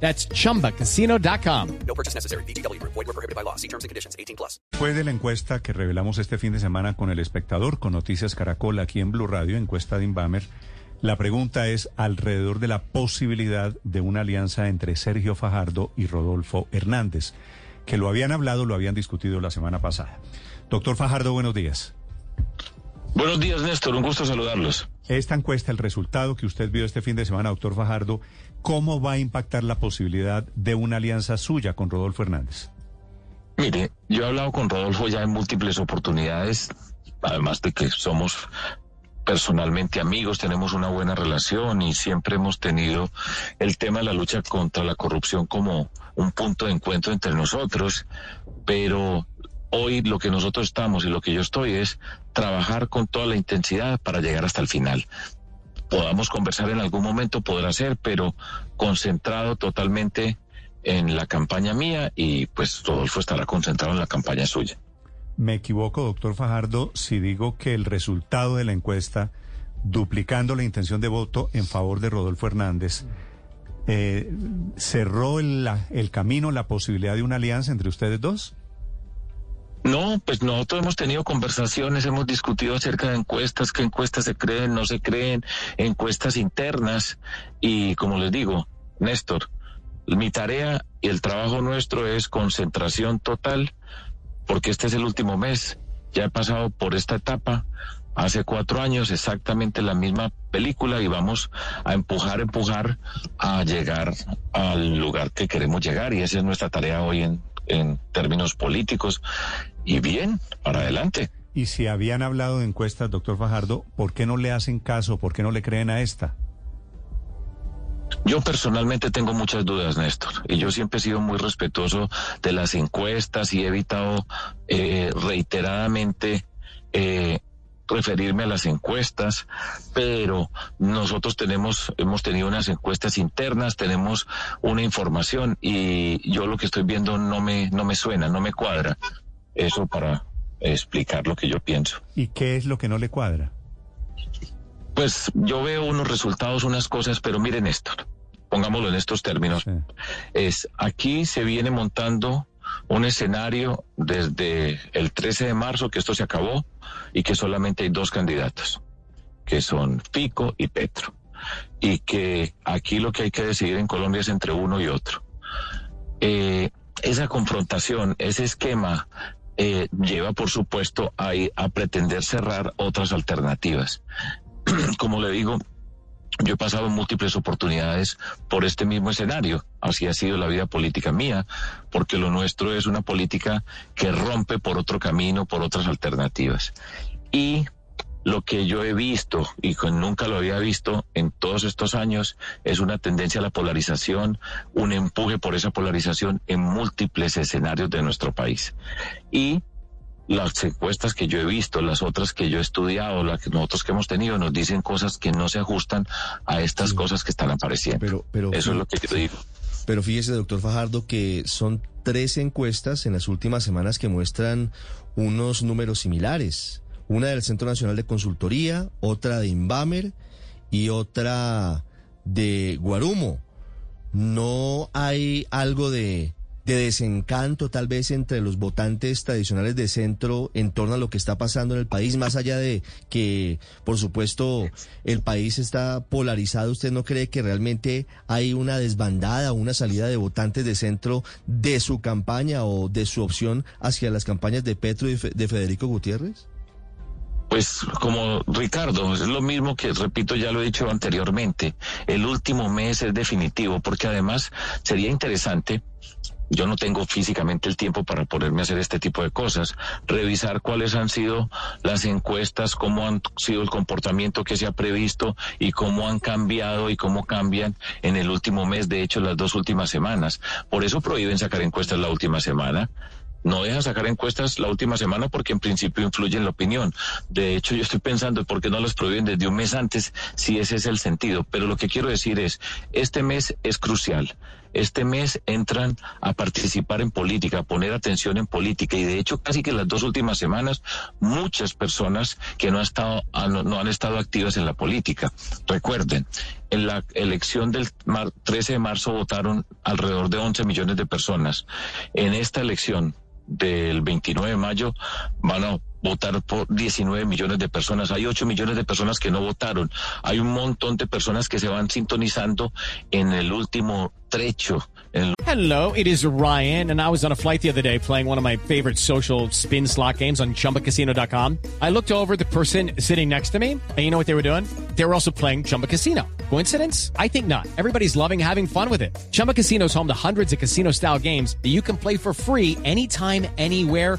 That's chumbacasino.com. No purchase necessary. BGW. Void were prohibited by law. See terms and conditions. 18 plus. Fue de la encuesta que revelamos este fin de semana con el espectador, con Noticias Caracol aquí en Blue Radio, encuesta de Inbamer. La pregunta es alrededor de la posibilidad de una alianza entre Sergio Fajardo y Rodolfo Hernández, que lo habían hablado, lo habían discutido la semana pasada. Doctor Fajardo, buenos días. Buenos días, Néstor. Un gusto saludarlos. Esta encuesta, el resultado que usted vio este fin de semana, doctor Fajardo, ¿cómo va a impactar la posibilidad de una alianza suya con Rodolfo Hernández? Mire, yo he hablado con Rodolfo ya en múltiples oportunidades, además de que somos personalmente amigos, tenemos una buena relación y siempre hemos tenido el tema de la lucha contra la corrupción como un punto de encuentro entre nosotros, pero hoy lo que nosotros estamos y lo que yo estoy es trabajar con toda la intensidad para llegar hasta el final. Podamos conversar en algún momento, podrá ser, pero concentrado totalmente en la campaña mía y pues Rodolfo estará concentrado en la campaña suya. Me equivoco, doctor Fajardo, si digo que el resultado de la encuesta, duplicando la intención de voto en favor de Rodolfo Hernández, eh, cerró el, camino, la posibilidad de una alianza entre ustedes dos. No, pues nosotros hemos tenido conversaciones, hemos discutido acerca de encuestas, qué encuestas se creen, no se creen, encuestas internas y como les digo, Néstor, mi tarea y el trabajo nuestro es concentración total porque este es el último mes, ya he pasado por esta etapa. Hace cuatro años exactamente la misma película y vamos a empujar, empujar a llegar al lugar que queremos llegar y esa es nuestra tarea hoy en, en términos políticos. Y bien, para adelante. Y si habían hablado de encuestas, doctor Fajardo, ¿por qué no le hacen caso? ¿Por qué no le creen a esta? Yo personalmente tengo muchas dudas, Néstor, y yo siempre he sido muy respetuoso de las encuestas y he evitado eh, reiteradamente eh, referirme a las encuestas, pero nosotros tenemos, hemos tenido unas encuestas internas, tenemos una información y yo lo que estoy viendo no me, no me suena, no me cuadra. Eso para explicar lo que yo pienso. ¿Y qué es lo que no le cuadra? Pues yo veo unos resultados, unas cosas, pero miren Néstor, pongámoslo en estos términos. Sí. es aquí se viene montando un escenario desde el 13 de marzo que esto se acabó y que solamente hay dos candidatos, que son Fico y Petro. Y que aquí lo que hay que decidir en Colombia es entre uno y otro. Eh, esa confrontación, ese esquema eh, lleva por supuesto a, a pretender cerrar otras alternativas. Como le digo, yo he pasado múltiples oportunidades por este mismo escenario. Así ha sido la vida política mía, porque lo nuestro es una política que rompe por otro camino, por otras alternativas. Y lo que yo he visto, y que nunca lo había visto en todos estos años, es una tendencia a la polarización, un empuje por esa polarización en múltiples escenarios de nuestro país. Y las encuestas que yo he visto, las otras que yo he estudiado, las que nosotros que hemos tenido, nos dicen cosas que no se ajustan a estas cosas que están apareciendo. Pero, pero, Eso es lo que yo digo. pero fíjese, doctor Fajardo, que son tres encuestas en las últimas semanas que muestran unos números similares. Una del Centro Nacional de Consultoría, otra de Inbamer y otra de Guarumo. ¿No hay algo de, de desencanto tal vez entre los votantes tradicionales de centro en torno a lo que está pasando en el país, más allá de que, por supuesto, el país está polarizado? ¿Usted no cree que realmente hay una desbandada, una salida de votantes de centro de su campaña o de su opción hacia las campañas de Petro y de Federico Gutiérrez? Pues como Ricardo, es lo mismo que, repito, ya lo he dicho anteriormente, el último mes es definitivo, porque además sería interesante, yo no tengo físicamente el tiempo para ponerme a hacer este tipo de cosas, revisar cuáles han sido las encuestas, cómo han sido el comportamiento que se ha previsto y cómo han cambiado y cómo cambian en el último mes, de hecho las dos últimas semanas. Por eso prohíben sacar encuestas la última semana no dejan sacar encuestas la última semana porque en principio influye en la opinión. De hecho, yo estoy pensando por qué no las prohíben desde un mes antes, si ese es el sentido. Pero lo que quiero decir es, este mes es crucial. Este mes entran a participar en política, a poner atención en política y de hecho casi que las dos últimas semanas muchas personas que no han estado, no han estado activas en la política. Recuerden, en la elección del 13 de marzo votaron alrededor de 11 millones de personas. En esta elección del 29 de mayo van votar por 19 millones de personas. Hay 8 millones de personas que no votaron. Hay un montón de personas que se van sintonizando en el último trecho. Hello, it is Ryan, and I was on a flight the other day playing one of my favorite social spin slot games on chumbacasino.com. I looked over the person sitting next to me, and you know what they were doing? They were also playing Chumba Casino. Coincidence? I think not. Everybody's loving having fun with it. Chumba Casino is home to hundreds of casino style games that you can play for free anytime, anywhere,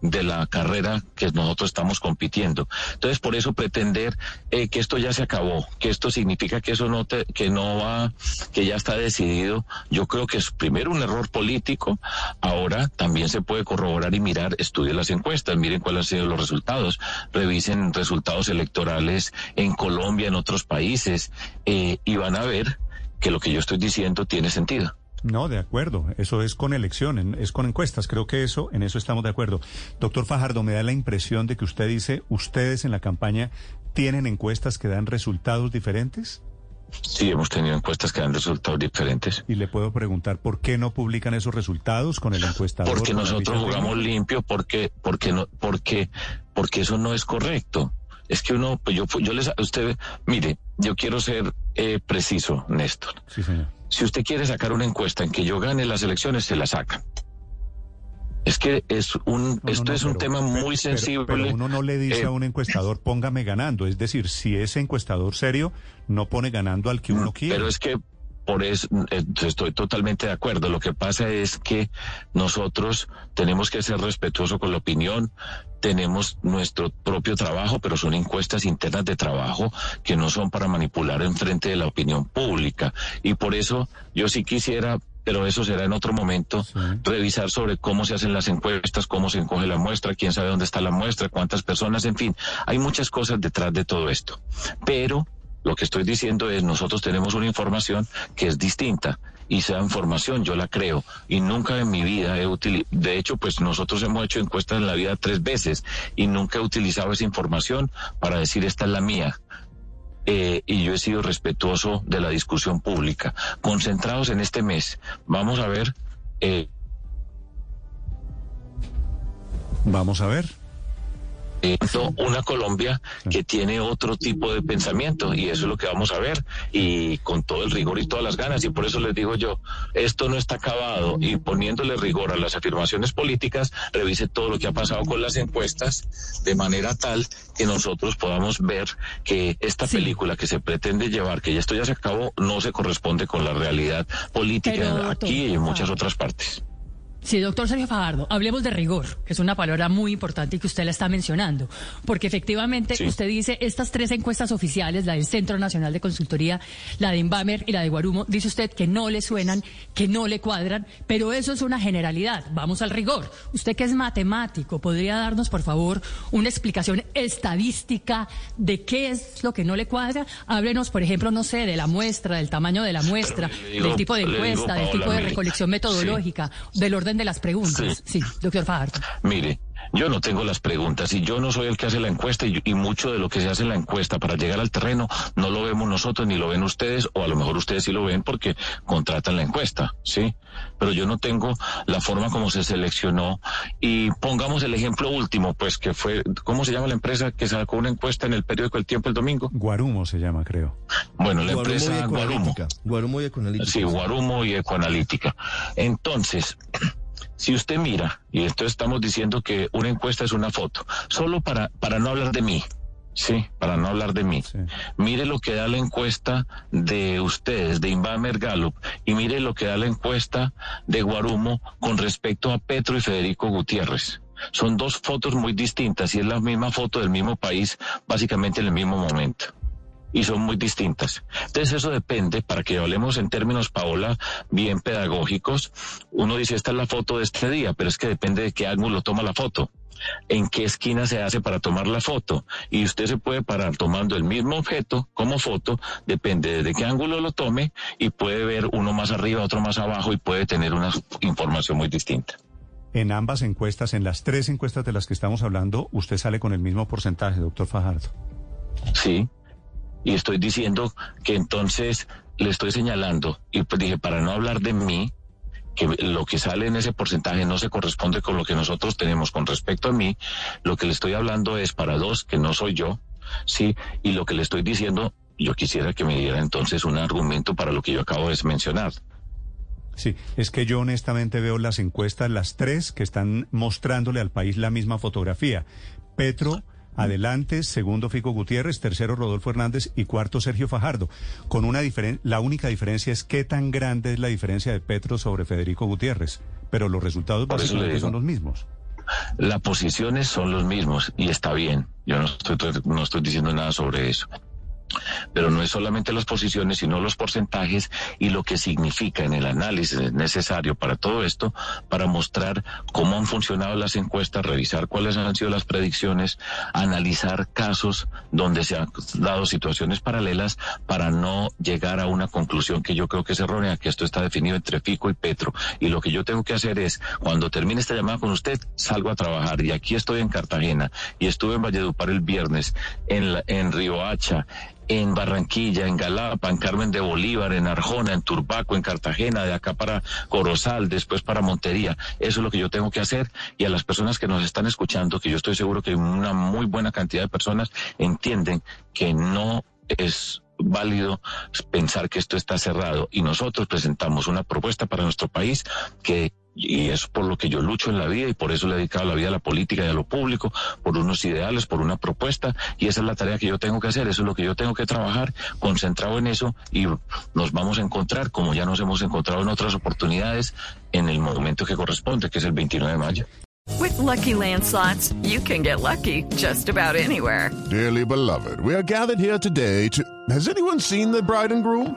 de la carrera que nosotros estamos compitiendo. Entonces, por eso pretender eh, que esto ya se acabó, que esto significa que eso no te, que no va, que ya está decidido. Yo creo que es primero un error político. Ahora también se puede corroborar y mirar, estudien las encuestas, miren cuáles han sido los resultados, revisen resultados electorales en Colombia, en otros países, eh, y van a ver que lo que yo estoy diciendo tiene sentido. No, de acuerdo. Eso es con elecciones, es con encuestas. Creo que eso, en eso estamos de acuerdo. Doctor Fajardo, me da la impresión de que usted dice, ustedes en la campaña tienen encuestas que dan resultados diferentes. Sí, hemos tenido encuestas que dan resultados diferentes. Y le puedo preguntar por qué no publican esos resultados con el encuestador. Porque nosotros jugamos limpio, porque, porque no, porque, porque eso no es correcto. Es que uno, pues yo, yo les, usted, mire, yo quiero ser eh, preciso, Néstor. Sí, señor. Si usted quiere sacar una encuesta en que yo gane las elecciones, se la saca. Es que es un, No, esto no, es un pero- tema muy pero- sensible. Pero, uno no le dice Eh, a un encuestador, póngame ganando. Es decir, si ese encuestador serio no pone ganando al que uno quiere. Pero es que por eso eh, estoy totalmente de acuerdo. Lo que pasa es que nosotros tenemos que ser respetuosos con la opinión, tenemos nuestro propio trabajo, pero son encuestas internas de trabajo que no son para manipular en frente de la opinión pública. Y por eso yo sí quisiera pero eso será en otro momento, Sí. revisar sobre cómo se hacen las encuestas, cómo se encoge la muestra, quién sabe dónde está la muestra, cuántas personas, en fin, hay muchas cosas detrás de todo esto. Pero lo que estoy diciendo es, nosotros tenemos una información que es distinta y esa información yo la creo y nunca en mi vida he utilizado, de hecho pues nosotros hemos hecho encuestas en la vida tres veces y nunca he utilizado esa información para decir esta es la mía. Eh, y yo he sido respetuoso de la discusión pública. Concentrados en este mes, vamos a ver eh, Vamos a ver. Una Colombia que tiene otro tipo de pensamiento y eso es lo que vamos a ver y con todo el rigor y todas las ganas y por eso les digo yo, esto no está acabado y poniéndole rigor a las afirmaciones políticas, revise todo lo que ha pasado con las encuestas de manera tal que nosotros podamos ver que esta Sí. película que se pretende llevar, que ya esto ya se acabó, no se corresponde con la realidad política Pero, doctor, aquí y en muchas otras partes. Sí, doctor Sergio Fajardo, hablemos de rigor, que es una palabra muy importante y que usted la está mencionando, porque efectivamente Sí. usted dice estas tres encuestas oficiales, la del Centro Nacional de Consultoría, la de Inbamer y la de Guarumo, dice usted que no le suenan, que no le cuadran, pero eso es una generalidad. Vamos al rigor. Usted que es matemático, ¿podría darnos, por favor, una explicación estadística de qué es lo que no le cuadra? Háblenos, por ejemplo, no sé, de la muestra, del tamaño de la muestra, digo- del tipo de digo, encuesta, del tipo de recolección metodológica, del orden de las preguntas. Sí, doctor Fajardo. Mire, yo no tengo las preguntas y yo no soy el que hace la encuesta y, y mucho de lo que se hace en la encuesta para llegar al terreno no lo vemos nosotros ni lo ven ustedes o a lo mejor ustedes sí lo ven porque contratan la encuesta, ¿sí? Pero yo no tengo la forma como se seleccionó y pongamos el ejemplo último, pues que fue, ¿cómo se llama la empresa que sacó una encuesta en el periódico El Tiempo el domingo? Guarumo se llama, creo. Bueno, la Guarumo y empresa Guarumo. Guarumo y Ecoanalítica. Sí, Guarumo y Ecoanalítica. Entonces, si usted mira, y esto estamos diciendo que una encuesta es una foto, solo para, para no hablar de mí, sí, para no hablar de mí. Sí. Mire lo que da la encuesta de ustedes, de Inbamer Gallup, y mire lo que da la encuesta de Guarumo con respecto a Petro y Federico Gutiérrez. Son dos fotos muy distintas y es la misma foto del mismo país, básicamente en el mismo momento. Y son muy distintas. Entonces eso depende, para que hablemos en términos, Paola, bien pedagógicos, uno dice, esta es la foto de este día, pero es que depende de qué ángulo toma la foto en qué esquina se hace para tomar la foto. Y usted se puede parar tomando el mismo objeto como foto, depende de qué ángulo lo tome y puede ver uno más arriba, otro más abajo y puede tener una información muy distinta. En ambas encuestas, en las tres encuestas de las que estamos hablando, usted sale con el mismo porcentaje, doctor Fajardo. Sí, y estoy diciendo que entonces le estoy señalando, y pues dije, para no hablar de mí, que lo que sale en ese porcentaje no se corresponde con lo que nosotros tenemos con respecto a mí, lo que le estoy hablando es para dos, que no soy yo, sí, y lo que le estoy diciendo, yo quisiera que me diera entonces un argumento para lo que yo acabo de mencionar. Sí, es que yo honestamente veo las encuestas, las tres, que están mostrándole al país la misma fotografía. Petro adelante, segundo Fico Gutiérrez, tercero Rodolfo Hernández y cuarto Sergio Fajardo. Con una diferencia, la única diferencia es qué tan grande es la diferencia de Petro sobre Federico Gutiérrez, pero los resultados básicamente son los mismos. Las posiciones son los mismos y está bien. Yo no estoy, no estoy diciendo nada sobre eso pero no es solamente las posiciones, sino los porcentajes y lo que significa en el análisis necesario para todo esto, para mostrar cómo han funcionado las encuestas, revisar cuáles han sido las predicciones, analizar casos donde se han dado situaciones paralelas para no llegar a una conclusión que yo creo que es errónea, que esto está definido entre Fico y Petro. Y lo que yo tengo que hacer es, cuando termine esta llamada con usted, salgo a trabajar. Y aquí estoy en Cartagena y estuve en Valledupar el viernes, en, en Río Hacha, en Barranquilla, en Galapa, en Carmen de Bolívar, en Arjona, en Turbaco, en Cartagena, de acá para Corozal, después para Montería. Eso es lo que yo tengo que hacer y a las personas que nos están escuchando, que yo estoy seguro que una muy buena cantidad de personas entienden que no es válido pensar que esto está cerrado y nosotros presentamos una propuesta para nuestro país que y es por lo que yo lucho en la vida y por eso le he dedicado la vida a la política y a lo público, por unos ideales, por una propuesta y esa es la tarea que yo tengo que hacer, eso es lo que yo tengo que trabajar, concentrado en eso y nos vamos a encontrar como ya nos hemos encontrado en otras oportunidades en el momento que corresponde, que es el 29 de mayo. With lucky landslots, you can get lucky just about anywhere. Dearly beloved, we are gathered here today to. Has anyone seen the bride and groom?